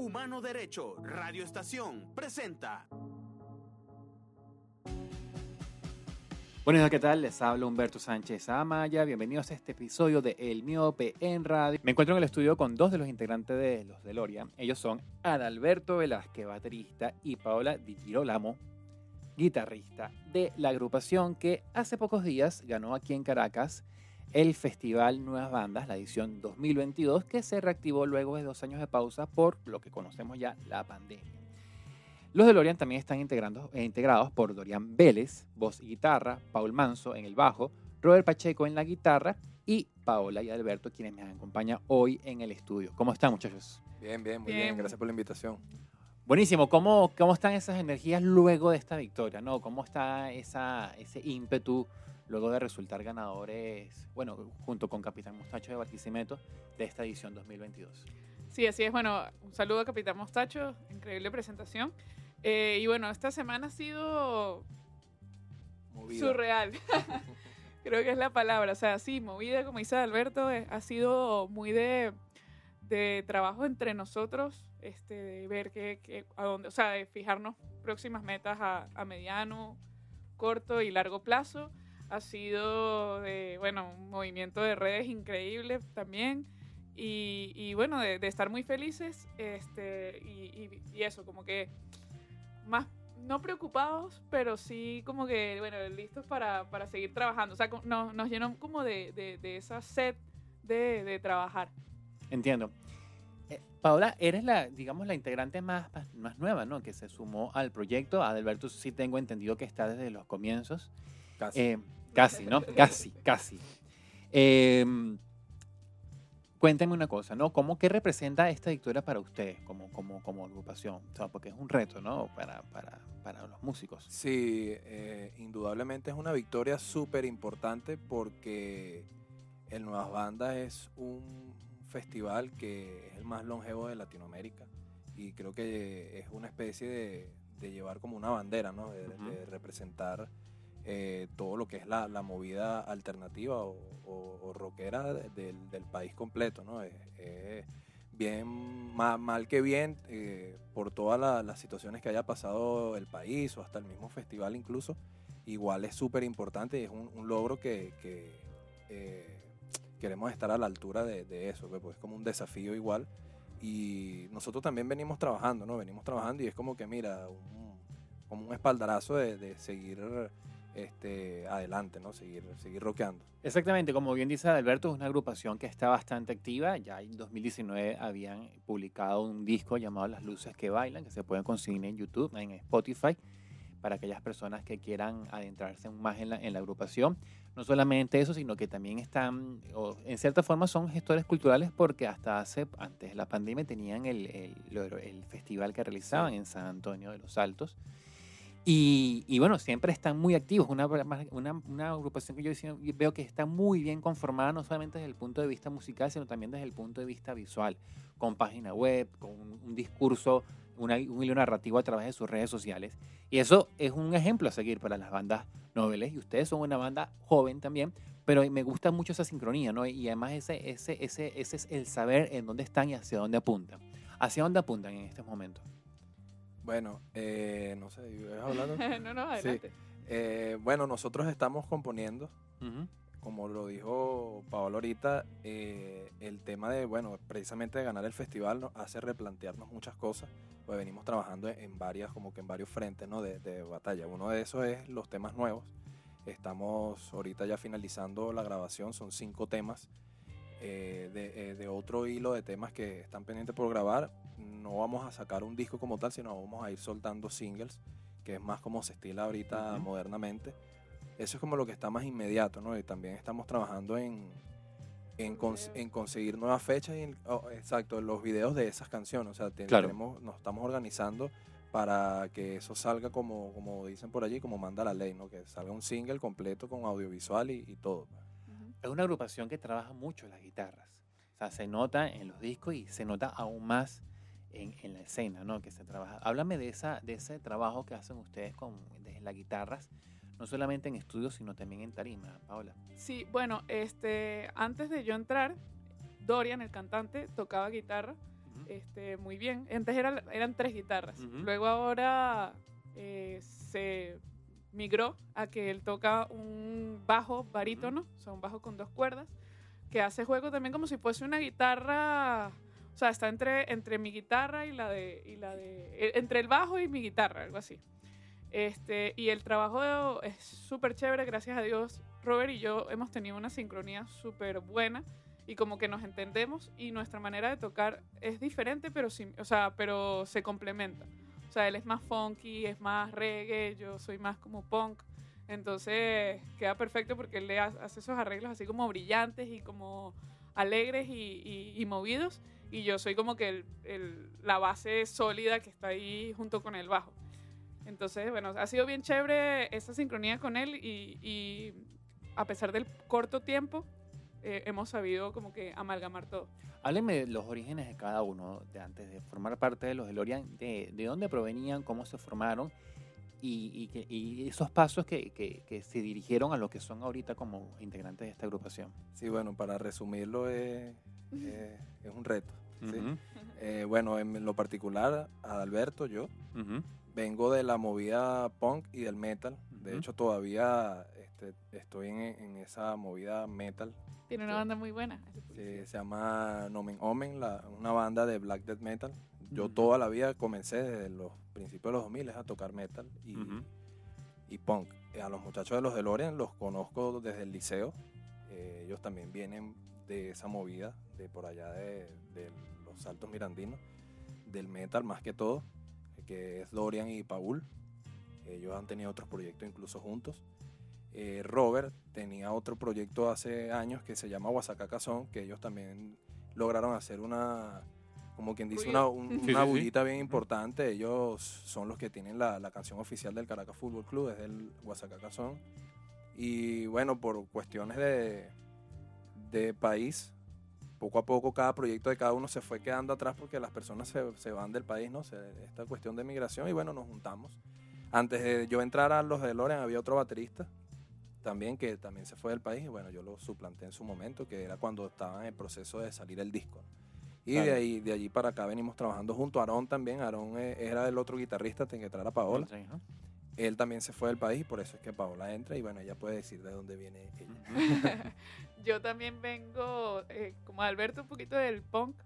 Humano Derecho, Radio Estación, presenta. Buenos días, ¿qué tal? Les habla Humberto Sánchez Amaya. Bienvenidos a este episodio de El Miope en Radio. Me encuentro en el estudio con dos de los integrantes de los de Loria. Ellos son Adalberto Velázquez, baterista, y Paola Di Girolamo, guitarrista de la agrupación que hace pocos días ganó aquí en Caracas el Festival Nuevas Bandas, la edición 2022, que se reactivó luego de dos años de pausa por lo que conocemos ya, la pandemia. Los de Lorian también están eh, integrados por Dorian Vélez, voz y guitarra, Paul Manso en el bajo, Robert Pacheco en la guitarra y Paola y Alberto quienes me acompañan hoy en el estudio. ¿Cómo están muchachos? Bien, bien, muy bien. Gracias por la invitación. Buenísimo. ¿Cómo, ¿Cómo están esas energías luego de esta victoria? ¿no? ¿Cómo está esa, ese ímpetu luego de resultar ganadores, bueno, junto con Capitán Mostacho de Barquisimeto, de esta edición 2022? Sí, así es. Bueno, un saludo a Capitán Mostacho, increíble presentación. Eh, y bueno, esta semana ha sido surreal. Creo que es la palabra. O sea, sí, movida, como dice Alberto, eh, ha sido muy de, de, trabajo entre nosotros, este, de ver que, a dónde, o sea, de fijarnos próximas metas a, a, mediano, corto y largo plazo. Ha sido de, bueno, un movimiento de redes increíble también. Y, y bueno, de, de, estar muy felices este, y, y eso, como que más no preocupados, pero sí como que, bueno, listos para, para seguir trabajando. O sea, nos, nos llenó como de, de, esa sed de, de, trabajar. Entiendo. Eh, Paola, eres la, digamos, la integrante más, más nueva, ¿no? Que se sumó al proyecto. Adalberto sí tengo entendido que está desde los comienzos. Casi. Eh, casi, ¿no? casi, casi. Eh, Cuéntenme una cosa, ¿no? ¿Cómo qué representa esta victoria para ustedes como, como, como agrupación? O sea, porque es un reto, ¿no? Para, para, para los músicos. Sí, eh, indudablemente es una victoria súper importante porque el Nuevas Bandas es un festival que es el más longevo de Latinoamérica y creo que es una especie de, de llevar como una bandera, ¿no? De, de representar eh, todo lo que es la, movida alternativa o, rockera del, país completo, ¿no? bien, mal, que bien, eh, por todas las situaciones que haya pasado el país o hasta el mismo festival incluso, igual es súper importante y es un, logro que, eh, queremos estar a la altura de, eso, pues, pues es como un desafío igual y nosotros también venimos trabajando, ¿no? Venimos trabajando y es como que, mira, como un espaldarazo de, de seguir este, adelante, ¿no? Seguir, seguir rockeando. Exactamente, como bien dice Alberto, es una agrupación que está bastante activa. Ya en 2019 habían publicado un disco llamado Las Luces que Bailan, que se pueden conseguir en YouTube, en Spotify, para aquellas personas que quieran adentrarse más en la, en la agrupación. No solamente eso, sino que también están, o en cierta forma son gestores culturales porque hasta hace, antes de la pandemia, tenían el, el, el festival que realizaban en San Antonio de los Altos y, y, bueno, siempre están muy activos. Una, una, una, agrupación que yo veo que está muy bien conformada, no solamente desde el punto de vista musical, sino también desde el punto de vista visual, con página web, con un, discurso, una, un hilo narrativo a través de sus redes sociales. Y eso es un ejemplo a seguir para las bandas noveles. Y ustedes son una banda joven también, pero me gusta mucho esa sincronía, ¿no? Y además ese, ese, ese, ese es el saber en dónde están y hacia dónde apuntan. ¿Hacia dónde apuntan en estos momentos? Bueno, eh, no sé, ¿ves hablando? no, no, adelante. Eh, bueno, nosotros estamos componiendo, como lo dijo Paolo ahorita, eh, el tema de, bueno, precisamente de ganar el festival nos hace replantearnos muchas cosas, pues venimos trabajando en varias, como que en varios frentes, ¿no? De, de batalla. Uno de esos es los temas nuevos. Estamos ahorita ya finalizando la grabación, son cinco temas. De, de, otro hilo de temas que están pendientes por grabar no vamos a sacar un disco como tal, sino vamos a ir soltando singles, que es más como se estila ahorita modernamente. Eso es como lo que está más inmediato, ¿no? Y también estamos trabajando en, en, conseguir nuevas fechas y, oh, exacto, los videos de esas canciones. O sea, tenemos, nos estamos organizando para que eso salga como, como dicen por allí, como manda la ley, ¿no? Que salga un single completo con audiovisual y, todo. Es una agrupación que trabaja mucho las guitarras. O sea, se nota en los discos y se nota aún más en, en, la escena, ¿no? Que se trabaja. Háblame de, esa, de ese trabajo que hacen ustedes con desde las guitarras, no solamente en estudios, sino también en tarima, Paola. Sí, bueno, este, antes de yo entrar, Dorian, el cantante, tocaba guitarra este, muy bien. Antes era- eran tres guitarras. Ujú. Luego ahora eh, se migró a que él toca un bajo barítono, o sea, un bajo con dos cuerdas, que hace juego también como si fuese una guitarra, o sea, está entre, entre mi guitarra y la de, y la de, eh, entre el bajo y mi guitarra, algo así. Este, y el trabajo es súper chévere, gracias a Dios. Robert y yo hemos tenido una sincronía súper buena y como que nos entendemos y nuestra manera de tocar es diferente, pero, sí, o sea, pero se complementa. O sea, él es más funky, es más reggae, yo soy más como punk. Entonces queda perfecto porque él le ha- hace esos arreglos así como brillantes y como alegres y, y- y movidos. Y yo soy como que el- el- la base sólida que está ahí junto con el bajo. Entonces, bueno, ha sido bien chévere esa sincronía con él y, y a pesar del corto tiempo, eh, hemos sabido como que amalgamar todo. Hábleme de los orígenes de cada uno, de antes de formar parte de los DeLorean, de, de dónde provenían, cómo se formaron y, y que- y esos pasos que, que- que se dirigieron a lo que son ahorita como integrantes de esta agrupación. Sí, bueno, para resumirlo es, es- es un reto. ¿sí? Ujú, Eh, bueno, en lo particular, Adalberto, yo, ujú, vengo de la movida punk y del metal. De Ujú. hecho, todavía este, estoy en, en esa movida metal. Tiene una Sí. banda muy buena. se llama Nomen Omen, la- una banda de black death metal. Yo toda la vida comencé desde los principios de los 2000 a tocar metal y, y punk. A los muchachos de los DeLorean los conozco desde el liceo. Eh, ellos también vienen de esa movida, de por allá de, de los Altos Mirandinos, del metal más que todo, que es Dorian y Paul. Ellos han tenido otros proyectos incluso juntos. Eh, Robert tenía otro proyecto hace años que se llama Oaxaca Cazón, que ellos también lograron hacer una, como quien dice, una, un- Sí, una sí, sí. bullita bien importante. Ellos son los que tienen la, la canción oficial del Caracas Fútbol Club, es el Oaxaca Cazón. Y bueno, por cuestiones de, de país, poco a poco cada proyecto de cada uno se fue quedando atrás porque las personas se, se van del país, ¿no? Se- esta cuestión de migración y bueno, nos juntamos. Antes de yo entrar a los de Loren había otro baterista también que también se fue del país y bueno, yo lo suplanté en su momento, que era cuando estaba en el proceso de salir el disco. Y de ahí de allí para acá venimos trabajando junto a Aarón también. Aarón eh, era el otro guitarrista que entrar a Paola. Sí, ¿no? Él también se fue del país por eso es que Paola entra y bueno, ella puede decir de dónde viene ella. Yo también vengo, eh, como Alberto, un poquito del punk.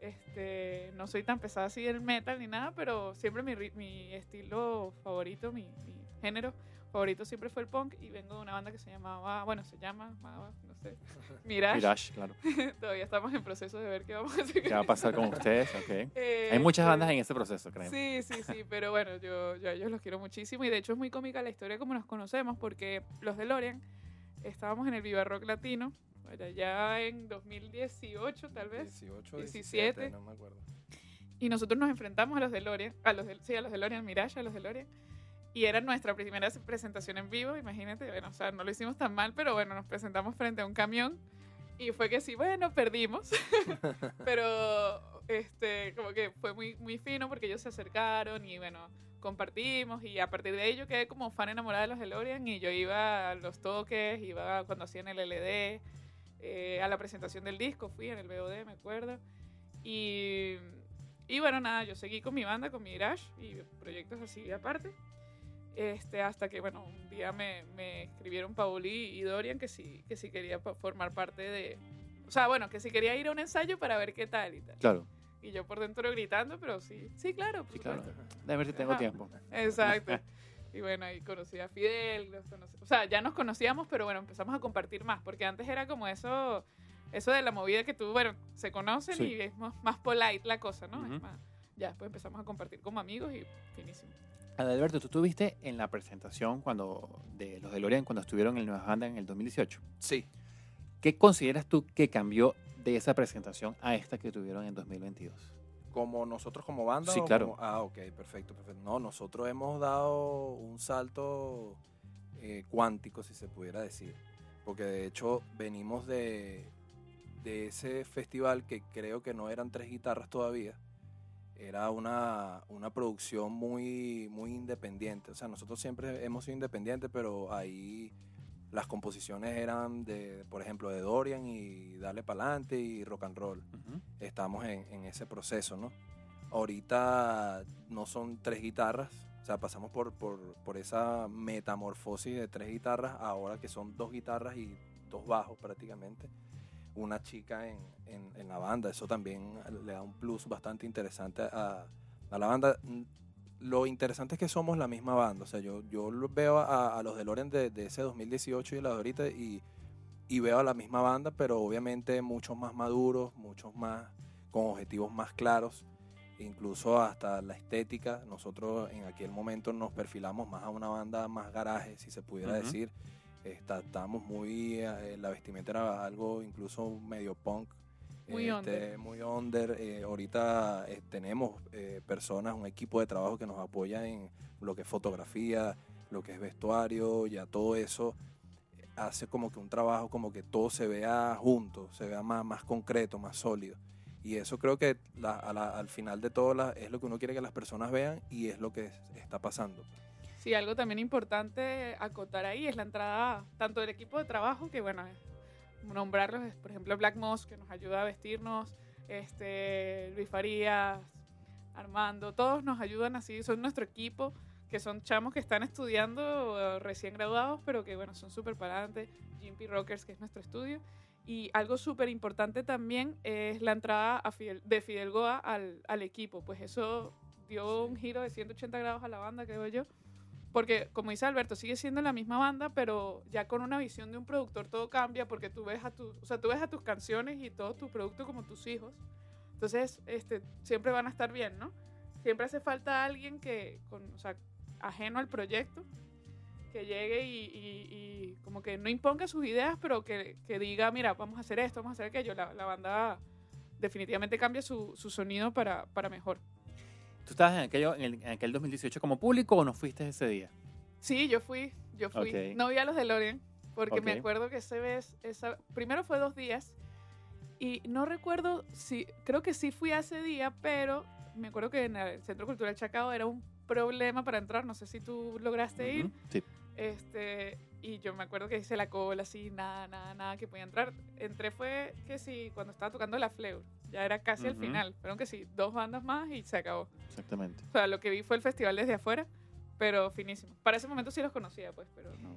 Este, no soy tan pesada así del metal ni nada, pero siempre mi, mi estilo favorito, mi, mi género favorito siempre fue el punk. Y vengo de una banda que se llamaba, bueno, se llama, no sé, Mirage. Mirage, claro. Todavía estamos en proceso de ver qué vamos a hacer. ¿Qué va a pasar con ustedes? Ok. Eh, Hay muchas este, bandas en ese proceso, creo. Sí, sí, sí, pero bueno, yo, yo a ellos los quiero muchísimo y de hecho es muy cómica la historia como nos conocemos porque los de Lorian estábamos en el Viva Rock Latino, allá ya en 2018 tal vez, 18, 17. 17, no me acuerdo. y nosotros nos enfrentamos a los de Lorian, a los de, sí, a los de Lorian, Mirage, a los de Lorian, y era nuestra primera presentación en vivo, imagínate, bueno, o sea, no lo hicimos tan mal, pero bueno, nos presentamos frente a un camión y fue que sí, bueno, perdimos, pero este, como que fue muy, muy fino porque ellos se acercaron y bueno, compartimos y a partir de yo quedé como fan enamorada de los DeLorean y yo iba a los toques, iba cuando hacían el LD, eh, a la presentación del disco, fui en el BOD, me acuerdo. Y, y bueno, nada, yo seguí con mi banda, con mi Mirage y proyectos así aparte. Este, hasta que, bueno, un día me, me escribieron Pauli y Dorian que sí, que sí quería formar parte de... O sea, bueno, que sí quería ir a un ensayo para ver qué tal y tal. Claro, Y yo por dentro gritando, pero sí, sí, claro, por sí, claro. Déjame ver si tengo Ajá. tiempo. Exacto. Y bueno, ahí conocí a Fidel, los conocí- o sea, ya nos conocíamos, pero bueno, empezamos a compartir más, porque antes era como eso, eso de la movida que tú, bueno, se conocen Sí. y es más, más polite la cosa, ¿no? Es Ujú. más- ya, pues empezamos a compartir como amigos y finísimo. Adalberto, tú estuviste en la presentación cuando de los de Lorien cuando estuvieron en Nueva Banda en el 2018. Sí. ¿Qué consideras tú que cambió de esa presentación a esta que tuvieron en 2022? como nosotros como banda. Sí, claro. como- ah, ok, perfecto, perfecto. No, nosotros hemos dado un salto eh, cuántico, si se pudiera decir. Porque de hecho venimos de, de ese festival que creo que no eran tres guitarras todavía. Era una, una producción muy, muy independiente. O sea, nosotros siempre hemos sido independientes, pero ahí las composiciones eran de, por ejemplo, de Dorian y Dale Pa'lante y Rock and Roll. Estamos en, en, ese proceso, ¿no? Ahorita no son tres guitarras, o sea, pasamos por, por, por, esa metamorfosis de tres guitarras, ahora que son dos guitarras y dos bajos prácticamente. Una chica en, en, en la banda, eso también le da un plus bastante interesante a, a la banda lo interesante es que somos la misma banda. O sea, yo, yo veo a, los de Loren de, ese 2018 y la de ahorita y, y, veo a la misma banda, pero obviamente muchos más maduros, muchos más con objetivos más claros, incluso hasta la estética. Nosotros en aquel momento nos perfilamos más a una banda más garaje, si se pudiera decir. Estábamos muy, eh, la vestimenta era algo incluso medio punk, muy este, under. Muy under. Eh, ahorita eh, tenemos eh, personas, un equipo de trabajo que nos apoya en lo que es fotografía, lo que es vestuario, ya todo eso hace como que un trabajo como que todo se vea junto, se vea más, más concreto, más sólido. Y eso creo que al final de todo es lo que uno quiere que las personas vean y es lo que está pasando. Sí, algo también importante acotar ahí es la entrada tanto del equipo de trabajo, que bueno, nombrarlos, por ejemplo, Black Moss, que nos ayuda a vestirnos, este, Luis Farías, Armando, todos nos ayudan así, son nuestro equipo, que son chamos que están estudiando eh, recién graduados, pero que bueno, son súper parantes, Jimpy Rockers, que es nuestro estudio. Y algo súper importante también es la entrada de Fidel Goa al, al equipo, pues eso dio un giro de 180 grados a la banda, creo yo porque, como dice Alberto, sigue siendo la misma banda, pero ya con una visión de un productor todo cambia porque tú ves a, tu, o sea, tú ves a tus canciones y todo tu producto como tus hijos. Entonces, este, siempre van a estar bien, ¿no? Siempre hace falta alguien que, con, o sea, ajeno al proyecto, que llegue y, y, como que no imponga sus ideas, pero que, que, diga, mira, vamos a hacer esto, vamos a hacer aquello. La, la banda definitivamente cambia su, su sonido para, para mejor. ¿Tú estabas en, aquello, en, aquel 2018 como público o no fuiste ese día? Sí, yo fui, yo fui. No vi a los de Lorien, porque me acuerdo que ese vez, esa, primero fue dos días, y no recuerdo si, creo que sí fui a ese día, pero me acuerdo que en el Centro Cultural Chacao era un problema para entrar, no sé si tú lograste ir. Sí. Este, y yo me acuerdo que hice la cola así, nada, nada, nada que podía entrar. Entré fue que sí, cuando estaba tocando la Fleur. Ya era casi el final. Fueron que sí, dos bandas más y se acabó. Exactamente. O sea, lo que vi fue el festival desde afuera, pero finísimo. Para ese momento sí los conocía, pues, pero no.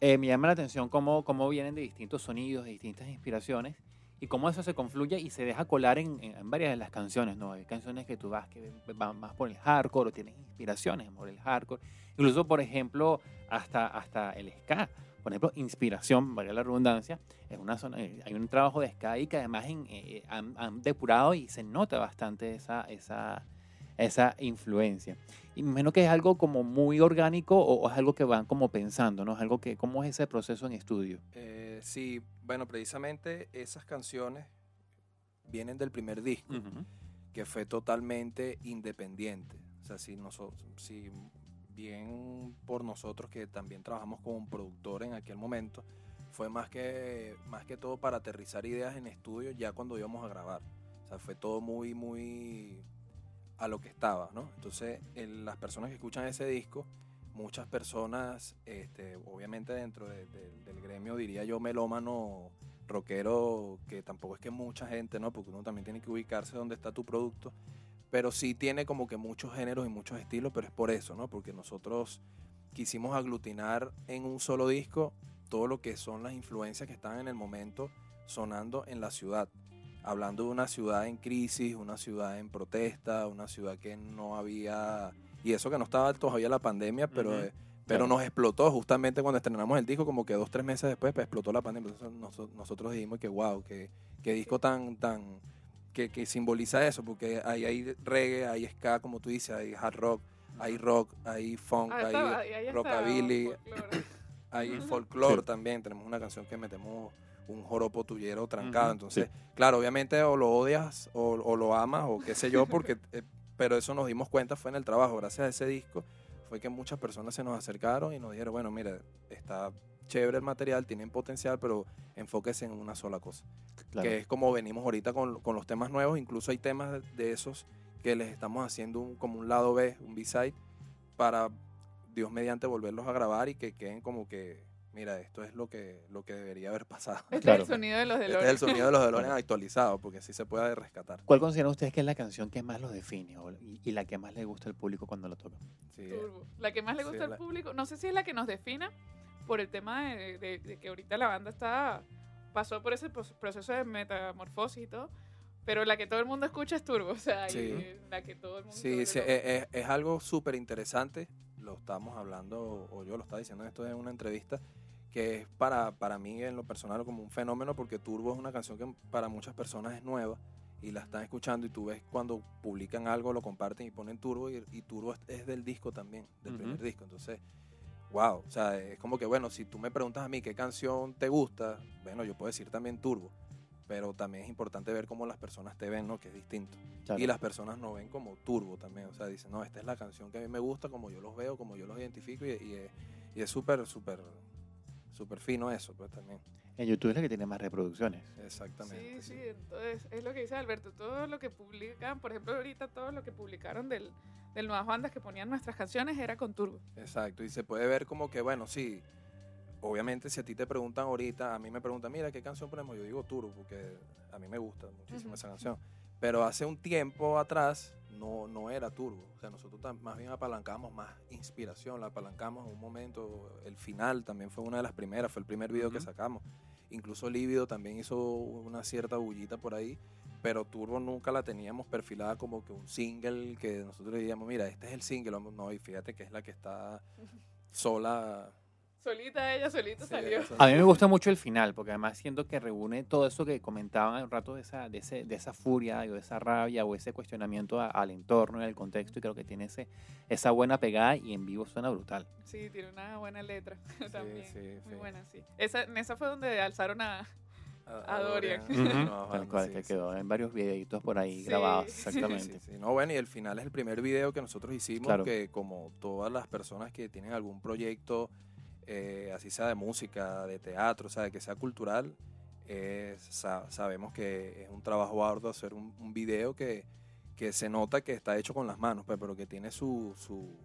Eh, me llama la atención cómo, cómo vienen de distintos sonidos, de distintas inspiraciones y cómo eso se confluye y se deja colar en, en, varias de las canciones, ¿no? Hay canciones que tú vas que van más por el hardcore o tienes inspiraciones por el hardcore. Incluso, por ejemplo, hasta, hasta el ska por ejemplo, Inspiración, valga la redundancia, es una zona, eh, hay un trabajo de Sky que además en, eh, han, depurado y se nota bastante esa, esa, esa influencia. Y menos que es algo como muy orgánico o, es algo que van como pensando, ¿no? Es algo que, ¿cómo es ese proceso en estudio? Eh, sí, bueno, precisamente esas canciones vienen del primer disco, que fue totalmente independiente. O sea, si, nosotros, si bien por nosotros que también trabajamos como productor en aquel momento, fue más que, más que todo para aterrizar ideas en estudio ya cuando íbamos a grabar. O sea, fue todo muy, muy a lo que estaba, ¿no? Entonces, las personas que escuchan ese disco, muchas personas, este, obviamente dentro del gremio, diría yo, melómano, rockero, que tampoco es que mucha gente, ¿no? Porque uno también tiene que ubicarse donde está tu producto pero sí tiene como que muchos géneros y muchos estilos, pero es por eso, ¿no? Porque nosotros quisimos aglutinar en un solo disco todo lo que son las influencias que están en el momento sonando en la ciudad. Hablando de una ciudad en crisis, una ciudad en protesta, una ciudad que no había... Y eso que no estaba todavía la pandemia, pero, eh, pero nos explotó justamente cuando estrenamos el disco, como que dos, tres meses después pues, explotó la pandemia. Entonces nosotros dijimos que wow, que, que disco tan, tan, que, simboliza eso, porque hay, hay reggae, hay ska, como tú dices, hay hard rock, hay rock, hay funk, ah, hay rockabilly, hay folklore también. Tenemos una canción que metemos un joropo tuyero trancado. Entonces, claro, obviamente o lo odias o, lo amas o qué sé yo, porque, eh, pero eso nos dimos cuenta fue en el trabajo. Gracias a ese disco fue que muchas personas se nos acercaron y nos dijeron, bueno, mira, está chévere el material, tienen potencial, pero enfóquese en una sola cosa. Que es como venimos ahorita con, con, los temas nuevos, incluso hay temas de, esos que les estamos haciendo como un lado B, un B-side, para Dios mediante volverlos a grabar y que queden como que mira, esto es lo que, lo que debería haber pasado. Este Claro. es el sonido de los Este DeLorean. es el sonido de los DeLorean actualizado, porque así se puede rescatar. ¿Cuál consideran ustedes que es la canción que más los define y, y la que más le gusta al público cuando lo toca? Sí, Turbo. La que más le Sí, gusta la- al público, no sé si es la que nos defina por el tema de, de- de que ahorita la banda está pasó por ese proceso de metamorfosis y todo, pero la que todo el mundo escucha es Turbo, o sea, Sí. la que todo el mundo Sí, sí, es, es- algo súper interesante. Lo estamos hablando, o yo lo estaba diciendo esto en una entrevista, que es para, para mí en lo personal como un fenómeno, porque Turbo es una canción que para muchas personas es nueva y la están escuchando y tú ves cuando publican algo, lo comparten y ponen Turbo y, y Turbo es, del disco también, del Ujú. primer disco. Entonces, wow, o sea, es como que bueno, si tú me preguntas a mí qué canción te gusta, bueno, yo puedo decir también Turbo. Pero también es importante ver cómo las personas te ven, ¿no? Que es distinto. Claro. Y las personas no ven como turbo también. O sea, dicen, no, esta es la canción que a mí me gusta, como yo los veo, como yo los identifico. Y, y es súper, súper, súper fino eso, pues también. En YouTube es la que tiene más reproducciones. Exactamente. Sí, sí, entonces es lo que dice Alberto, todo lo que publican, por ejemplo, ahorita todo lo que publicaron del, del Nuevas Bandas que ponían nuestras canciones era con Turbo. Exacto. Y se puede ver como que, bueno, sí. Obviamente, si a ti te preguntan ahorita, a mí me preguntan, mira, ¿qué canción ponemos? Yo digo Turbo, porque a mí me gusta muchísimo Ujú. esa canción. Pero hace un tiempo atrás no, no era Turbo. O sea, nosotros más bien apalancamos más inspiración, la apalancamos en un momento. El final también fue una de las primeras, fue el primer video que Ujú. sacamos. Incluso Lívido también hizo una cierta bullita por ahí, pero Turbo nunca la teníamos perfilada como que un single que nosotros diríamos, mira, este es el single. No, y fíjate que es la que está sola. Solita ella, solita Sí, salió. eso- A mí me gusta mucho el final, porque además siento que reúne todo eso que comentaban hace un rato de esa, de, ese, de esa furia o de esa rabia o ese cuestionamiento a- al entorno y al contexto y creo que tiene ese, esa buena pegada y en vivo suena brutal. Sí, tiene una buena letra también. sí, Muy sí. buena, sí. Esa, en esa fue donde alzaron a... a, a Dorian. Ujú. Ujú, No, Tal cual, sí, que sí, quedó sí. en varios videitos por ahí Sí. grabados, exactamente. Sí, sí, No, bueno, y el final es el primer video que nosotros hicimos, Claro. que como todas las personas que tienen algún proyecto, eh, así sea de música, de teatro, o sea, que sea cultural, eh, sa- sabemos que es un trabajo arduo hacer un, un video que, que se nota que está hecho con las manos, pues, pero que tiene su, su,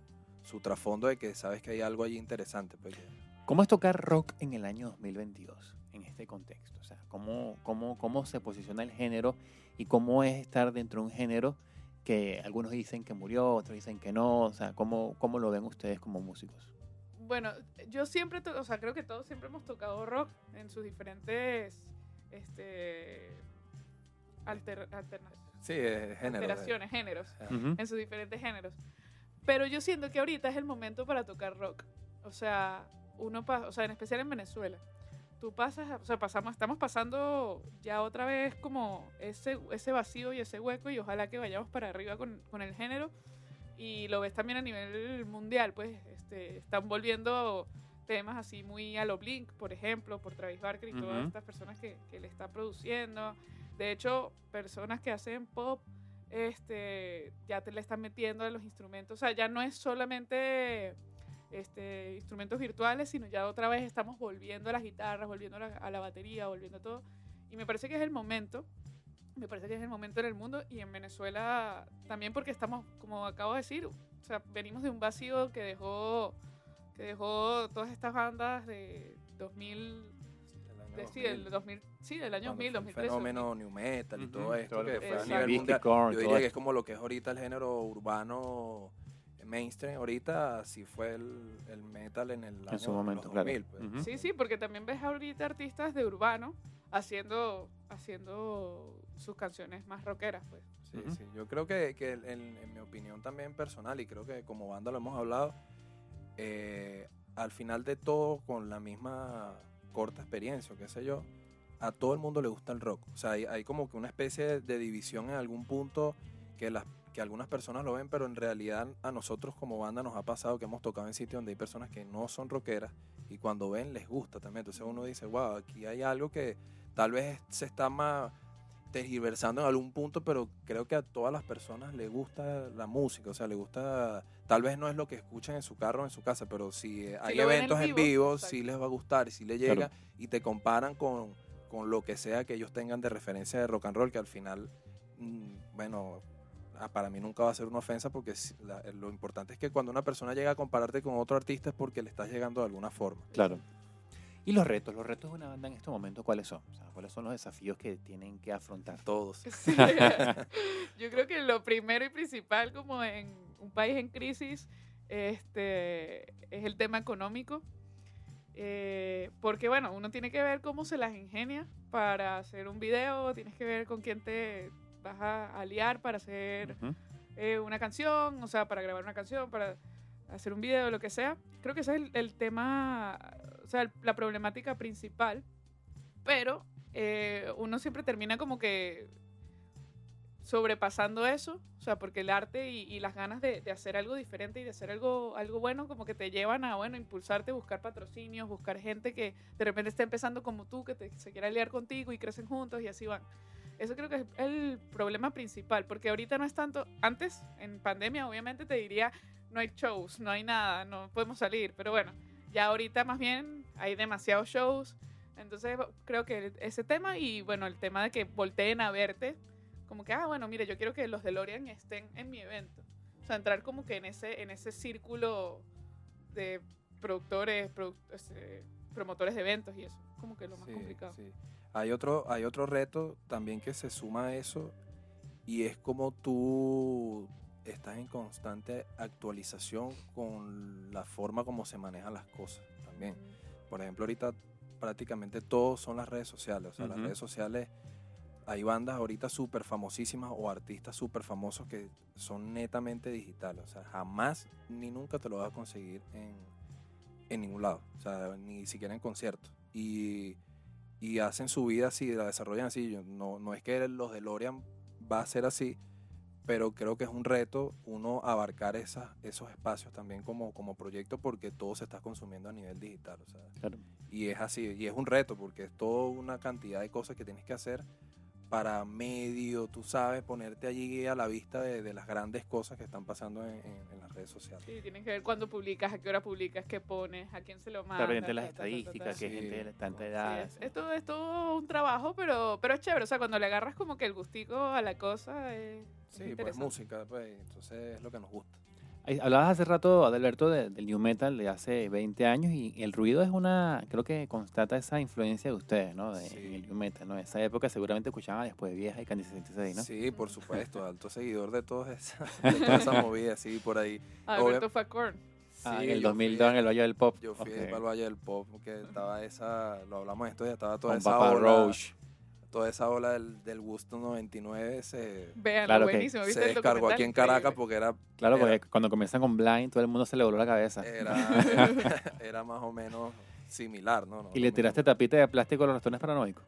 su trasfondo de que sabes que hay algo allí interesante. Pues, ¿Cómo es tocar rock en el año 2022 en este contexto? O sea, ¿cómo, cómo, cómo se posiciona el género y cómo es estar dentro de un género que algunos dicen que murió, otros dicen que no? O sea, ¿cómo, cómo lo ven ustedes como músicos? Bueno, yo siempre, to- o sea, creo que todos siempre hemos tocado rock en sus diferentes, este, alter, sí, es género. de- alteraciones, géneros. Ajá. Ujú. en sus diferentes géneros. Pero yo siento que ahorita es el momento para tocar rock. O sea, uno pasa, o sea, en especial en Venezuela. Tú pasas, o sea, pasamos, estamos pasando ya otra vez como ese, ese vacío y ese hueco y ojalá que vayamos para arriba con, con el género. Y lo ves también a nivel mundial, pues este, están volviendo temas así muy a lo Blink, por ejemplo, por Travis Barker y todas Ujú. estas personas que, que le está produciendo. De hecho, personas que hacen pop este, ya te le están metiendo a los instrumentos. O sea, ya no es solamente este, instrumentos virtuales, sino ya otra vez estamos volviendo a las guitarras, volviendo a la, a la batería, volviendo a todo. Y me parece que es el momento, me parece que es el momento en el mundo y en Venezuela también porque estamos, como acabo de decir, o sea, venimos de un vacío que dejó, que dejó todas estas bandas de 2000, El año de, sí, 2000. del 2000, sí, del año cuando 2000, fue el 2013. fenómeno new metal y todo esto todo lo que fue a nivel mundial. Yo diría que es esto. como lo que es ahorita el género urbano eh, mainstream. Ahorita así fue el, el metal en el año su momento, los claro. 2000, pues. Ujú. Sí, sí, porque también ves ahorita artistas de urbano haciendo, haciendo sus canciones más rockeras, pues. Sí, sí. Yo creo que, que en, en mi opinión también personal, y creo que como banda lo hemos hablado, eh, al final de todo, con la misma corta experiencia, o qué sé yo, a todo el mundo le gusta el rock. O sea, hay, hay como que una especie de división en algún punto que, las, que algunas personas lo ven, pero en realidad a nosotros como banda nos ha pasado que hemos tocado en sitios donde hay personas que no son rockeras y cuando ven les gusta también. Entonces uno dice, wow, aquí hay algo que tal vez se está más tergiversando en algún punto, pero creo que a todas las personas les gusta la música, o sea, les gusta, tal vez no es lo que escuchan en su carro o en su casa, pero si hay en eventos en vivo, sí les va a gustar, y si les Claro. llega y te comparan con, con lo que sea que ellos tengan de referencia de rock and roll, que al final, mm, bueno, ah, para mí nunca va a ser una ofensa porque la- lo importante es que cuando una persona llega a compararte con otro artista es porque le estás llegando de alguna forma. Claro. Y los retos, los retos de una banda en este momento, ¿cuáles son? O sea, ¿Cuáles son los desafíos que tienen que afrontar? Todos. Sí. Yo creo que lo primero y principal, como en un país en crisis, este, es el tema económico. Eh, porque, bueno, uno tiene que ver cómo se las ingenia para hacer un video, tienes que ver con quién te vas a aliar para hacer eh, una canción, o sea, para grabar una canción, para hacer un video, lo que sea. Creo que ese es el, el tema, o sea, la problemática principal. Pero eh, uno siempre termina como que sobrepasando eso, o sea, porque el arte y, y las ganas de, de hacer algo diferente y de hacer algo, algo bueno, como que te llevan a, bueno, impulsarte, buscar patrocinios, buscar gente que de repente esté empezando como tú, que te- se quiera aliar contigo y crecen juntos y así van. Eso creo que es el problema principal, porque ahorita no es tanto, antes, en pandemia, obviamente te diría, no hay shows, no hay nada, no podemos salir, pero bueno, ya ahorita más bien hay demasiados shows, entonces creo que ese tema y bueno, el tema de que volteen a verte, como que, ah, bueno, mire, yo quiero que los DeLorean estén en mi evento. O sea, entrar como que en ese, en ese círculo de productores, produ- este, promotores de eventos y eso, como que lo más Sí, complicado. sí. Hay otro, hay otro reto también que se suma a eso y es como tú estás en constante actualización con la forma como se manejan las cosas también. Por ejemplo, ahorita prácticamente todos son las redes sociales. O sea, las redes sociales, hay bandas ahorita súper famosísimas o artistas súper famosos que son netamente digitales. O sea, jamás ni nunca te lo vas a conseguir en, en ningún lado. O sea, ni siquiera en conciertos. Y, y hacen su vida así, la desarrollan así. No, no es que los de Lorian va a ser así, pero creo que es un reto uno abarcar esas, esos espacios también como, como proyecto porque todo se está consumiendo a nivel digital. O sea, Claro. y es así, y es un reto porque es toda una cantidad de cosas que tienes que hacer para medio, tú sabes, ponerte allí a la vista de, de las grandes cosas que están pasando en, en- en las redes sociales. Sí, tienes que ver cuándo publicas, a qué hora publicas, qué pones, a quién se lo mandas. De las ta, ta, ta, ta, ta. estadísticas, que Sí. gente de tanta Sí, edad. Sí, es, es todo, es todo un trabajo, pero, pero es chévere. O sea, cuando le agarras como que el gustico a la cosa, es, es Sí, pues música, pues, entonces es lo que nos gusta. Hablabas hace rato, Adalberto, de- del New Metal de hace 20 años y el ruido es una, creo que constata esa influencia de ustedes, ¿no? De, Sí. el New Metal, ¿no? Esa época seguramente escuchaban después de Vieja y Candy 66, ¿no? Sí, por supuesto, alto seguidor de todas esas, de todas esas movidas, sí, por ahí. Alberto a Korn. Ah, Sí, en el yo 2002 fui- en el Valle del Pop. Yo fui Ok. para el Valle del Pop, que estaba esa, lo hablamos esto, ya estaba toda Con esa Papa ola, Roach. Toda esa ola del, del Gusto 99 se, Vean, Claro que buenísimo. ¿viste se el descargó aquí en? Caracas porque era, Claro, Era- porque cuando comienzan con Blind, todo el mundo se le voló la cabeza. era, era más o menos similar, ¿no? No, y le no tiraste tapita de plástico a los ratones paranoicos.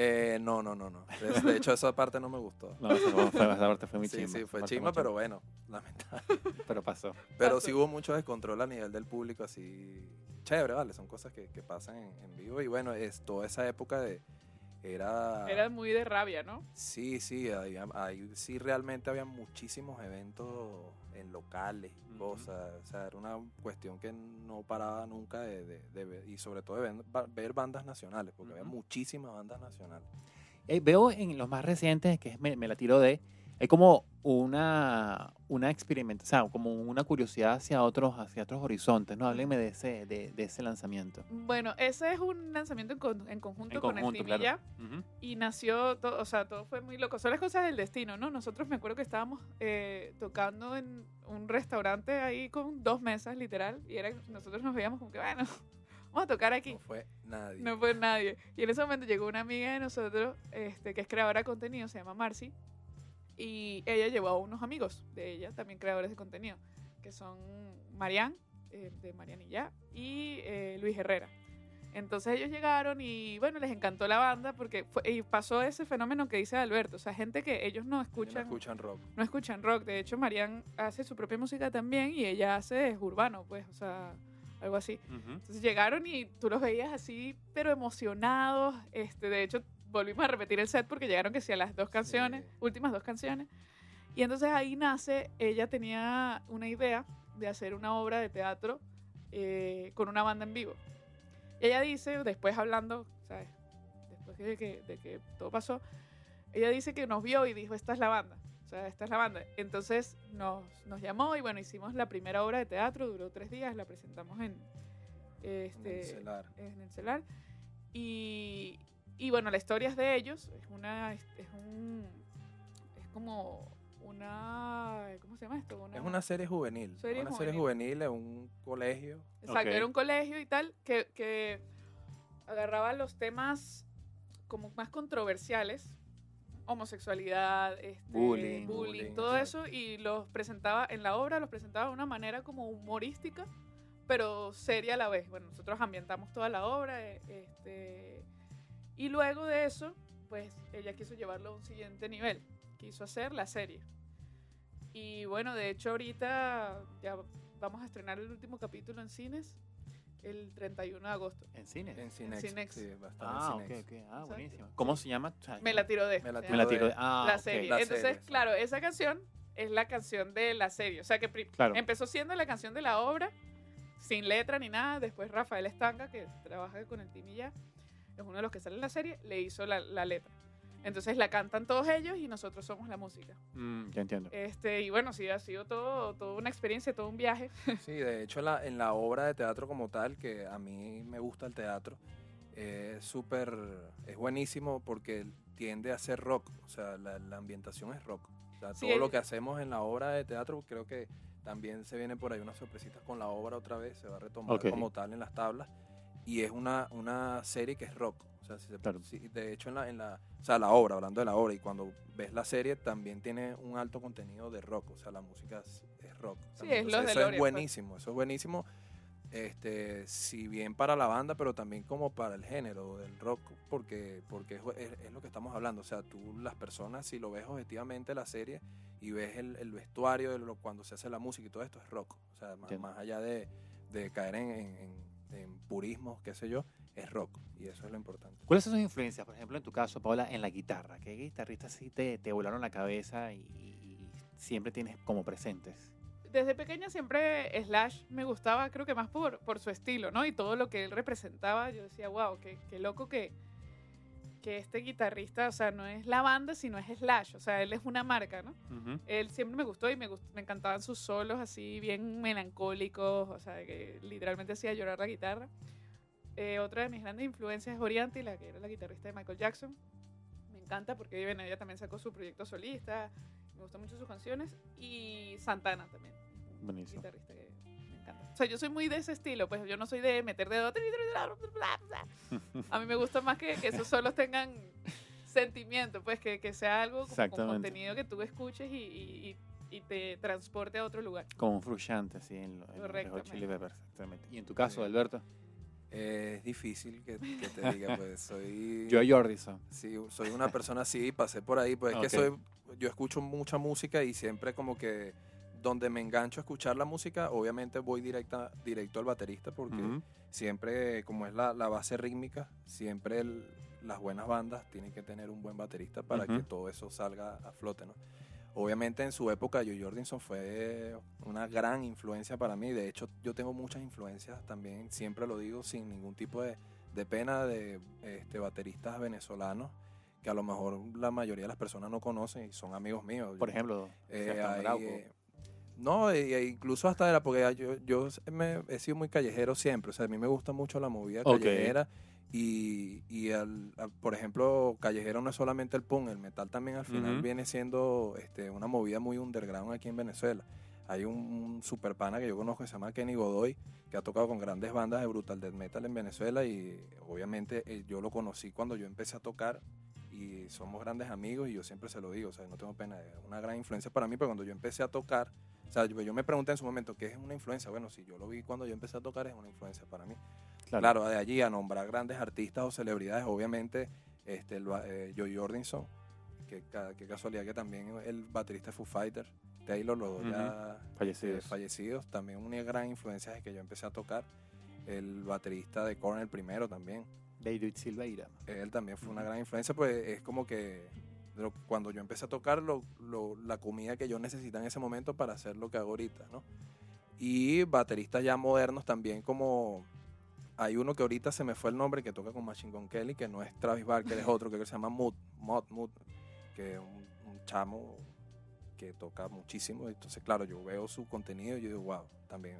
Eh, no, no, no, no. De, de hecho, esa parte no me gustó. No, esa fue, esa parte fue muy sí, sí, fue chima, pero bueno, lamentable. Pero pasó. Pero Pasó. sí hubo mucho descontrol a nivel del público, así chévere, ¿vale? Son cosas que, que pasan en, en vivo. Y bueno, es toda esa época de... Era... Era muy de rabia, ¿no? Sí, sí, había- ahí sí realmente había muchísimos eventos en locales cosas. O sea, era una cuestión que no paraba nunca de, de- de ver, y sobre todo de ver, ba- ver bandas nacionales, porque había muchísimas bandas nacionales. Eh, veo en los más recientes, que es me, me la tiro de, hay como una, una experimentación, o sea, como una curiosidad hacia otros, hacia otros horizontes, ¿no? Háblenme de ese, de, de ese lanzamiento. Bueno, ese es un lanzamiento en, con- en conjunto En con conjunto, claro. Ujú. y nació, todo, o sea, todo fue muy loco. Son las cosas del destino, ¿no? Nosotros me acuerdo que estábamos eh, tocando en un restaurante ahí con dos mesas, literal, y era, nosotros nos veíamos como que, bueno, vamos a tocar aquí. No fue nadie. No fue nadie. Y en ese momento llegó una amiga de nosotros, este, que es creadora de contenido, se llama Marcy, y ella llevó a unos amigos de ella, también creadores de contenido, que son Marian, eh, de Marian y ya, y eh, Luis Herrera. Entonces ellos llegaron y bueno, les encantó la banda porque fue- y pasó ese fenómeno que dice Alberto, o sea, gente que ellos no Que no escuchan, escuchan rock. no escuchan rock. De hecho, Marian hace su propia música también y ella hace es urbano, pues, o sea, algo así. Entonces llegaron y tú los veías así, pero emocionados. Este, de hecho, volvimos a repetir el set porque llegaron que sí a las dos canciones, Sí. últimas dos canciones. Y entonces ahí nace, ella tenía una idea de hacer una obra de teatro eh, con una banda en vivo. Y ella dice, después hablando, ¿sabes? Después de que, de que todo pasó, ella dice que nos vio y dijo, esta es la banda. O sea, esta es la banda. Entonces nos, nos llamó y bueno, hicimos la primera obra de teatro, duró tres días, la presentamos en, Este, En el celar. En el celar. Y, y bueno, la historia es de ellos. Es una. Es, es un. Es como una. ¿Cómo se llama esto? Es una serie juvenil. Serie una serie juvenil en un colegio. Exacto, Ok. era un colegio y tal que, que agarraba los temas como más controversiales, homosexualidad, este, Bullying. Bullying, todo eso, y los presentaba en la obra, los presentaba de una manera como humorística, pero seria a la vez. Bueno, nosotros ambientamos toda la obra, eh, este, y luego de eso, pues ella quiso llevarlo a un siguiente nivel, quiso hacer la serie. Y bueno, de hecho ahorita ya vamos a estrenar el último capítulo en cines el 31 de agosto. ¿En cine? En Cinex. Cinex. Sí, a estar Ah, en ok, Cinex. ok. Ah, Exacto. buenísimo. ¿Cómo se llama? Me la tiro de Me la se Me la tiro de... Ah, la ok. serie. La Entonces, serie, sí. claro, esa canción es la canción de la serie. O sea que Claro. empezó siendo la canción de la obra, sin letra ni nada. Después Rafael Estanga, que trabaja con el team y ya, es uno de los que sale en la serie, le hizo la, la letra. Entonces la cantan todos ellos y nosotros somos la música. Mm, ya entiendo. Este, y bueno, sí, ha sido todo, toda una experiencia, todo un viaje. Sí, de hecho en la, en la obra de teatro como tal, que a mí me gusta el teatro, es súper, es buenísimo porque tiende a ser rock, o sea, la, la ambientación es rock. O sea, Sí, todo el- lo que hacemos en la obra de teatro, creo que también se viene por ahí unas sorpresitas con la obra otra vez, se va a retomar Ok. como tal en las tablas. Y es una, una serie que es rock. O sea, si se- Claro. si- de hecho, en la, en la, o sea, la obra, hablando de la obra, y cuando ves la serie, también tiene un alto contenido de rock. O sea, la música es, es rock. Sí, es Entonces, los Eso DeLorean, es pues. buenísimo, eso es buenísimo. Este, si bien para la banda, pero también como para el género del rock, porque, porque es, es- es lo que estamos hablando. O sea, tú, las personas, si lo ves objetivamente la serie y ves el, el vestuario de lo, cuando se hace la música y todo esto, es rock. O sea, más, más allá de, de caer en, en, en, en purismos, qué sé yo, es rock. Y eso es lo importante. ¿Cuáles son sus influencias, por ejemplo, en tu caso, Paola, en la guitarra? ¿Qué guitarristas sí te, te volaron la cabeza y, y siempre tienes como presentes? Desde pequeña siempre Slash me gustaba, creo que más por, por su estilo, ¿no? Y todo lo que él representaba, yo decía, wow, qué, qué loco que, que este guitarrista, o sea, no es la banda, sino es Slash, o sea, él es una marca, ¿no? Él siempre me gustó y me, gust- me encantaban sus solos así, bien melancólicos, o sea, que literalmente hacía llorar la guitarra. Eh, otra de mis grandes influencias es Orianti, la que era la guitarrista de Michael Jackson. Me encanta porque bueno, ella también sacó su proyecto solista, me gustan mucho sus canciones. Y Santana también, Buenísimo. guitarrista que encanta. O sea, yo soy muy de ese estilo, pues yo no soy de meter dedo. A mí me gusta más que, que esos solos tengan sentimiento, pues que, que sea algo como con contenido que tú escuches y, y- te transporte a otro lugar. Como un frustrante, así, en, lo- en los. Chili Peppers, exactamente. ¿Y en tu caso, Sí. Alberto? Eh, es difícil que, que te diga, pues soy... Joe Jordison. Sí, soy una persona así, pasé por ahí, pues es que soy, yo escucho mucha música y siempre como que donde me engancho a escuchar la música, obviamente voy directa, directo al baterista porque siempre, como es la, la base rítmica, siempre el- las buenas bandas tienen que tener un buen baterista para que todo eso salga a flote, ¿no? Obviamente en su época Joe Jordison fue una gran influencia para mí, de hecho yo tengo muchas influencias también, siempre lo digo sin ningún tipo de, de pena de este, bateristas venezolanos que a lo mejor la mayoría de las personas no conocen y son amigos míos. Por ejemplo, Eh, hay, eh, no, e- e incluso hasta era porque yo, yo me, he sido muy callejero siempre. O sea, a mí me gusta mucho la movida callejera. Y, y al- a- por ejemplo, callejero no es solamente el punk, el metal también al final viene siendo este, una movida muy underground aquí en Venezuela. Hay un, un super pana que yo conozco que se llama Kenny Godoy, que ha tocado con grandes bandas de brutal death metal en Venezuela y obviamente eh, yo lo conocí cuando yo empecé a tocar y somos grandes amigos y yo siempre se lo digo, o sea, no tengo pena, es una gran influencia para mí, pero cuando yo empecé a tocar, o sea, yo, yo me pregunté en su momento, ¿qué es una influencia? Bueno, si yo lo vi cuando yo empecé a tocar, es una influencia para mí. Claro, de allí a nombrar grandes artistas o celebridades, obviamente, este, el, eh, Joey Jordison, que qué casualidad que también el baterista Foo Fighters, Taylor, los dos ya Fallecidos. eh, fallecidos, también una gran influencia desde que yo empecé a tocar. El baterista de Korn, el primero también, David Silveira. él también fue una gran influencia, pues es como que cuando yo empecé a tocar lo- lo- la comida que yo necesitaba en ese momento para hacer lo que hago ahorita, ¿no? Y bateristas ya modernos también como... Hay uno que ahorita se me fue el nombre que toca con Machine Gun Kelly, que no es Travis Barker, es otro que se llama Mood, Mod, Mood, que es un, un chamo que toca muchísimo. Entonces, claro, yo veo su contenido y yo digo, wow, también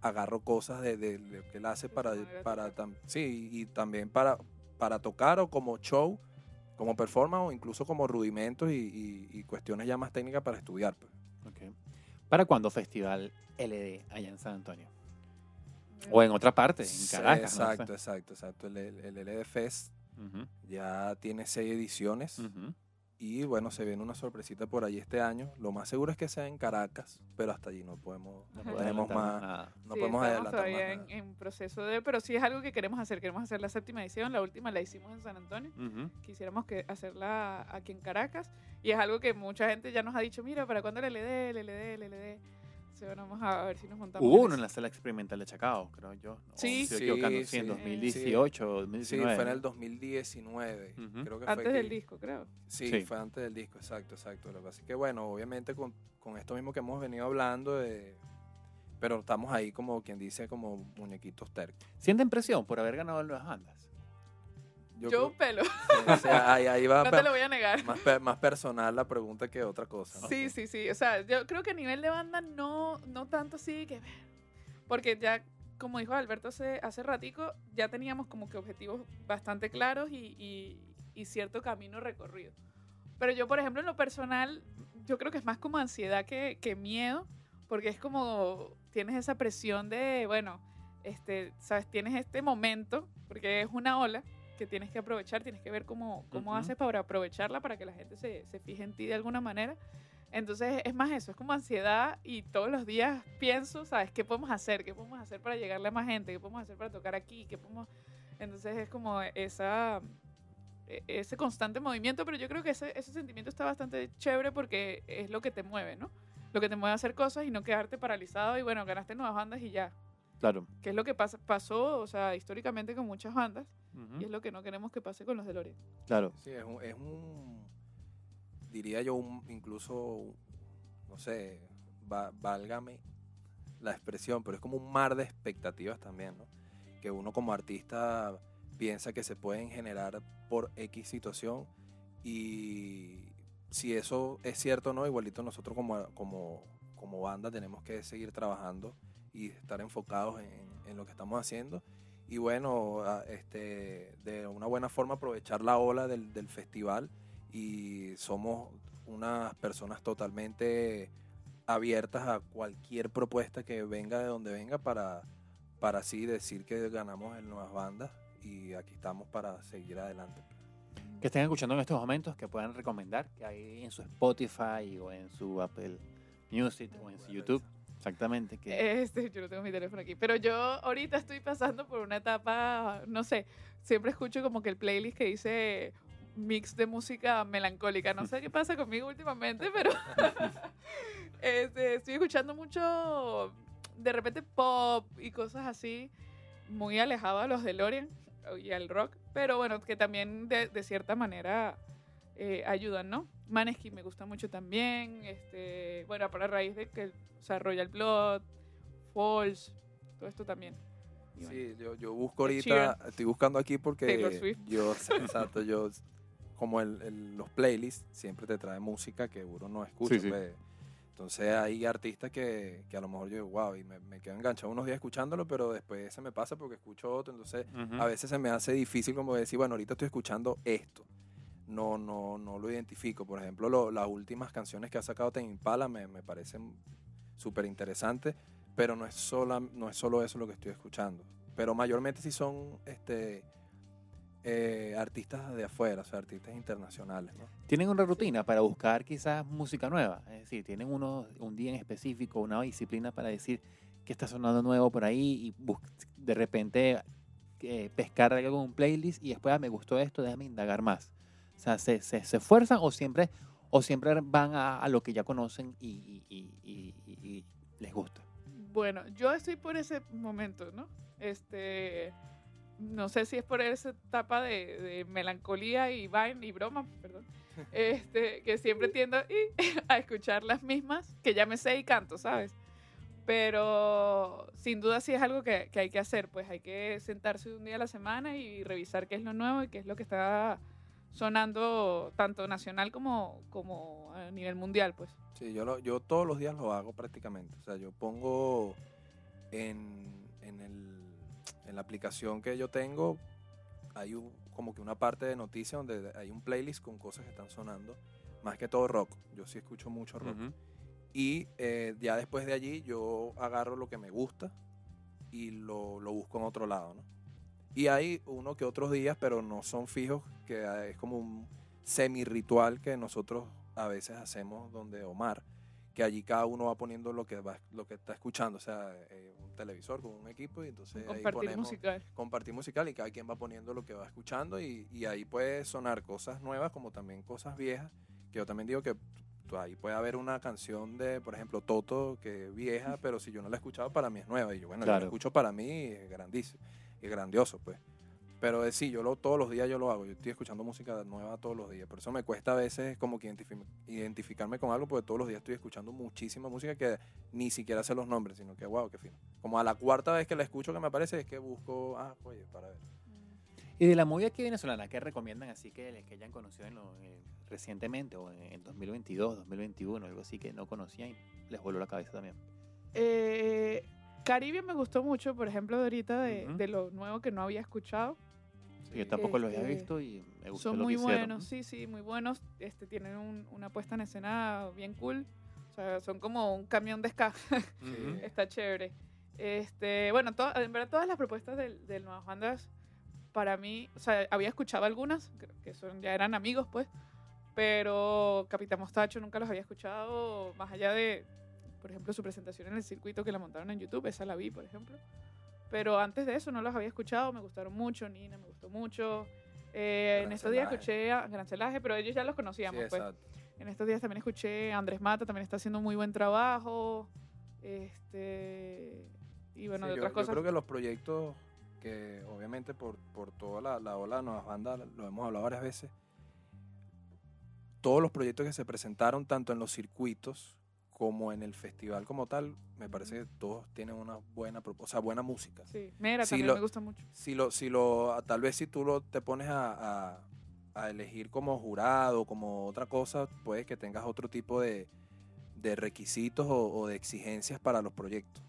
agarro cosas de, de lo que él hace De para, de para tam- sí, y también para, para tocar o como show, como performance o incluso como rudimentos y, y- y cuestiones ya más técnicas para estudiar. pues. ¿Para cuándo Festival LD allá en San Antonio? O en otra parte, en Sí, Caracas. no sé. Exacto, exacto, exacto. El, el, el LD Fest ya tiene seis ediciones ujú. Y bueno, se viene una sorpresita por ahí este año. Lo más seguro es que sea en Caracas, pero hasta allí no podemos, no Ajá. tenemos más, nada. no Sí, podemos adelantar más todavía nada. en, en proceso de, pero sí es algo que queremos hacer. Queremos hacer la séptima edición. La última la hicimos en San Antonio. Ujú. Quisiéramos que hacerla aquí en Caracas. Y es algo que mucha gente ya nos ha dicho, mira, ¿para cuándo el LD, el LD, el LD? Sí, bueno, vamos a ver si nos montamos. Hubo en uno en la sala experimental de Chacao, creo yo. ¿no? Sí. Estoy Sí, equivocando, sí, en sí. 2018 o Sí, 2019. fue en el 2019. Ujú. Creo que Antes del disco, creo. Sí, Sí. fue antes del disco, exacto, exacto. Lo que pasa es que, bueno, obviamente con, con esto mismo que hemos venido hablando, de, pero estamos ahí como quien dice, como muñequitos tercos. ¿Sienten presión por haber ganado las bandas? Yo, un pelo, creo- o sea, ahí, ahí va no te lo voy a negar. más, más personal la pregunta que otra cosa. Sí, sí, sí. O sea, yo creo que a nivel de banda no, no tanto así que... Porque ya, como dijo Alberto hace, hace ratico, ya teníamos como que objetivos bastante claros y, y- y cierto camino recorrido. Pero yo, por ejemplo, en lo personal, yo creo que es más como ansiedad que, que miedo, porque es como tienes esa presión de, bueno, este, sabes, tienes este momento, porque es una ola que tienes que aprovechar, tienes que ver cómo, cómo Ujú. haces para aprovecharla, para que la gente se, se fije en ti de alguna manera. Entonces es más eso, es como ansiedad y todos los días pienso, ¿sabes? ¿Qué podemos hacer? ¿Qué podemos hacer para llegarle a más gente? ¿Qué podemos hacer para tocar aquí? ¿Qué podemos...? Entonces es como esa, e- ese constante movimiento, pero yo creo que ese, ese sentimiento está bastante chévere porque es lo que te mueve, ¿no? Lo que te mueve a hacer cosas y no quedarte paralizado y bueno, ganaste nuevas bandas y ya. Claro. Que es lo que pasa, pasó, o sea, históricamente con muchas bandas y es lo que no queremos que pase con los DeLorean. Claro. Sí, es un, es un- diría yo, un- incluso, no sé, va- válgame la expresión, pero es como un mar de expectativas también, ¿no? Que uno como artista piensa que se pueden generar por X situación y si eso es cierto o no, igualito nosotros como, como, como banda tenemos que seguir trabajando y estar enfocados en, en lo que estamos haciendo y bueno, este, de una buena forma aprovechar la ola del, del festival y somos unas personas totalmente abiertas a cualquier propuesta que venga de donde venga para, para así decir que ganamos en nuevas bandas y aquí estamos para seguir adelante. Que estén escuchando en estos momentos, que puedan recomendar, que hay en su Spotify o en su Apple Music o en su YouTube. Exactamente. Este, yo no tengo mi teléfono aquí, pero yo ahorita estoy pasando por una etapa, no sé, siempre escucho como que el playlist que dice mix de música melancólica. No sé qué pasa conmigo últimamente, pero este, estoy escuchando mucho, de repente pop y cosas así, muy alejado a los de Lorian y al rock, pero bueno, que también de, de cierta manera eh, ayudan, ¿no? Maneskin me gusta mucho también, este, bueno, para raíz de que, o sea, Royal Blood, Falls, todo esto también. Y bueno, Sí, yo, yo busco ahorita, estoy buscando aquí porque yo, exacto, yo, como el, el- los playlists siempre te trae música que uno no escucha. Sí, sí. pues. Entonces hay artistas que, que a lo mejor yo digo, wow, y me, me quedo enganchado unos días escuchándolo, pero después se me pasa porque escucho otro. Entonces a veces se me hace difícil como decir, bueno, ahorita estoy escuchando esto. No, no, no lo identifico. Por ejemplo, lo- las últimas canciones que ha sacado Tame Impala me, me parecen súper interesantes, pero no es, sola, no es solo eso lo que estoy escuchando. Pero mayormente sí son este, eh, artistas de afuera, o sea, artistas internacionales. ¿Tienen una rutina para buscar quizás música nueva? Es decir, ¿tienen uno, un día en específico, una disciplina para decir que está sonando nuevo por ahí y de repente eh, pescar algo en un playlist y después ah, me gustó esto, déjame indagar más? O sea, ¿se, se, se esfuerzan o siempre, o siempre van a, a lo que ya conocen y, y- y- y- les gusta? Bueno, yo estoy por ese momento, ¿no? Este, no sé si es por esa etapa de, de melancolía y vaina y broma, perdón, este, que siempre tiendo y, a escuchar las mismas que ya me sé y canto, ¿sabes? Pero sin duda sí es algo que, que hay que hacer, pues hay que sentarse un día a la semana y revisar qué es lo nuevo y qué es lo que está sonando tanto nacional como, como a nivel mundial, pues. Sí, yo, lo- yo todos los días lo hago prácticamente. O sea, yo pongo en, en, el, en la aplicación que yo tengo hay un- como que una parte de noticias donde hay un playlist con cosas que están sonando, más que todo rock. Yo sí escucho mucho rock. Y eh, ya después de allí yo agarro lo que me gusta y lo, lo busco en otro lado, ¿no? Y hay uno que otros días, pero no son fijos, que ah, es como un semi-ritual que nosotros a veces hacemos donde Omar, que allí cada uno va poniendo lo que va, lo que está escuchando, o sea, eh, un televisor con un equipo y entonces ahí Compartir ponemos musical. compartir musical y cada quien va poniendo lo que va escuchando y, y ahí puede sonar cosas nuevas como también cosas viejas, que yo también digo que ahí puede haber una canción de, por ejemplo, Toto, que es vieja, pero si yo no la he escuchado, para mí es nueva. Y yo, bueno, yo la escucho para mí y es grandísimo, y es grandioso, pues. Pero eh, sí, yo lo, todos los días yo lo hago, yo estoy escuchando música nueva todos los días. Por eso me cuesta a veces como que identifi- identificarme con algo, porque todos los días estoy escuchando muchísima música que ni siquiera sé los nombres, sino que, wow, qué fino. Como a la cuarta vez que la escucho que me aparece es que busco, ah, oye, para ver. Y de la movida aquí venezolana, ¿qué recomiendan así que, que hayan conocido en lo- eh, recientemente o en, en 2022, 2021, algo así que no conocían y les voló la cabeza también? Eh, Caribe me gustó mucho, por ejemplo, de ahorita de, Ujú. de lo nuevo que no había escuchado. Sí, yo tampoco los había Este, visto y me gustó Son lo muy que buenos, sí, sí, muy buenos. Este, tienen un- una puesta en escena bien cool. O sea, son como un camión de ska. Está chévere. Este, bueno, to- en verdad todas las propuestas del, del Nuevas Bandas, para mí, o sea, había escuchado algunas, creo que son, ya eran amigos, pues, pero Capitán Mostacho nunca los había escuchado, más allá de, por ejemplo, su presentación en el circuito que la montaron en YouTube, esa la vi, por ejemplo. Pero antes de eso no los había escuchado, me gustaron mucho, Nina me gustó mucho. Eh, en estos días escuché a Gran Celaje, pero ellos ya los Sí, conocíamos, pues. exacto. En estos días también escuché a Andrés Mata, también está haciendo muy buen trabajo. Este. Y bueno, Sí, de yo, otras yo cosas. creo que los proyectos que obviamente por, por toda la, la ola de nuevas bandas, lo hemos hablado varias veces, todos los proyectos que se presentaron tanto en los circuitos como en el festival como tal, me parece que todos tienen una buena, o sea, buena música. Sí, Mera Sí, también lo- me gusta mucho. Si lo, si lo, tal vez si tú lo, te pones a, a- a elegir como jurado, como otra cosa, puede que tengas otro tipo de, de requisitos o- o de exigencias para los proyectos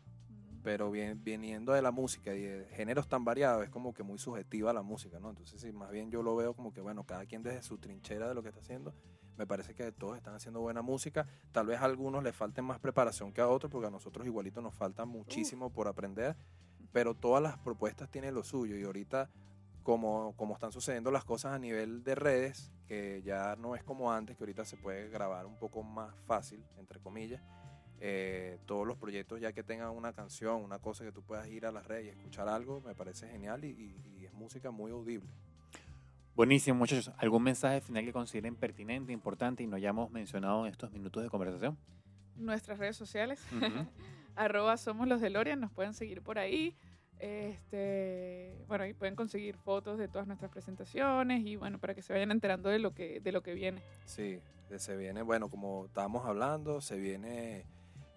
pero bien, viniendo de la música y de géneros tan variados, es como que muy subjetiva la música, ¿no? Entonces, sí, más bien yo lo veo como que, bueno, cada quien desde su trinchera de lo que está haciendo, me parece que todos están haciendo buena música. Tal vez a algunos les falten más preparación que a otros, porque a nosotros igualito nos falta muchísimo por aprender, pero todas las propuestas tienen lo suyo y ahorita, como, como están sucediendo las cosas a nivel de redes, que ya no es como antes, que ahorita se puede grabar un poco más fácil, entre comillas, eh, todos los proyectos ya que tengan una canción, una cosa que tú puedas ir a las redes y escuchar algo, me parece genial y, y- y es música muy audible. Buenísimo, muchachos. ¿Algún mensaje final que consideren pertinente, importante y no hayamos mencionado en estos minutos de conversación? Nuestras redes sociales, Ujú. arroba somos los de Lorian, nos pueden seguir por ahí. Este, bueno, ahí pueden conseguir fotos de todas nuestras presentaciones y bueno, para que se vayan enterando de lo que, de lo que viene. Sí, se viene, bueno, como estábamos hablando, se viene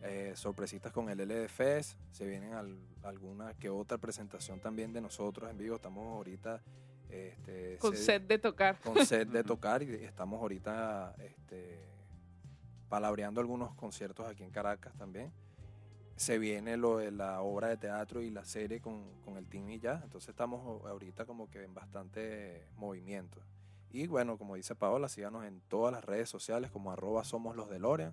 eh, sorpresitas con el LD Fest, se vienen al- alguna que otra presentación también de nosotros en vivo, estamos ahorita... Este, Con se- set de tocar. con set de tocar y estamos ahorita este, palabreando algunos conciertos aquí en Caracas también. Se viene lo de la obra de teatro y la serie con, con el team y ya, entonces estamos ahorita como que en bastante movimiento. Y bueno, como dice Paola, síganos en todas las redes sociales como arroba somos los DeLorean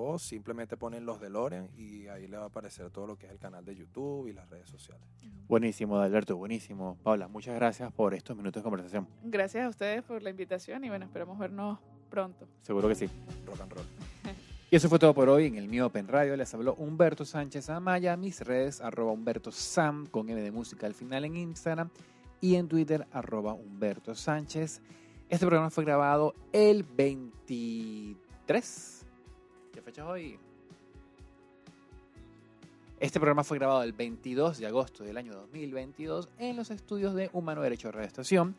o simplemente ponen los DeLorean y ahí le va a aparecer todo lo que es el canal de YouTube y las redes sociales. Buenísimo, Alberto, buenísimo. Paula, muchas gracias por estos minutos de conversación. Gracias a ustedes por la invitación y bueno, esperamos vernos pronto. Seguro que sí. Rock and roll. Y eso fue todo por hoy en el mío Open Radio. Les habló Humberto Sánchez Amaya. Mis redes, arroba Humberto Sam, con M de música al final en Instagram. Y en Twitter, arroba Humberto Sánchez. Este programa fue grabado el 23. Este programa fue grabado el 22 de agosto del año 2022 en los estudios de Humano Derecho Radio Estación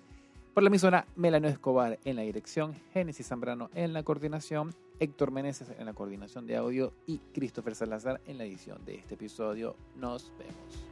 por la emisora Melano Escobar en la dirección, Génesis Zambrano en la coordinación, Héctor Meneses en la coordinación de audio y Christopher Salazar en la edición de este episodio. Nos vemos.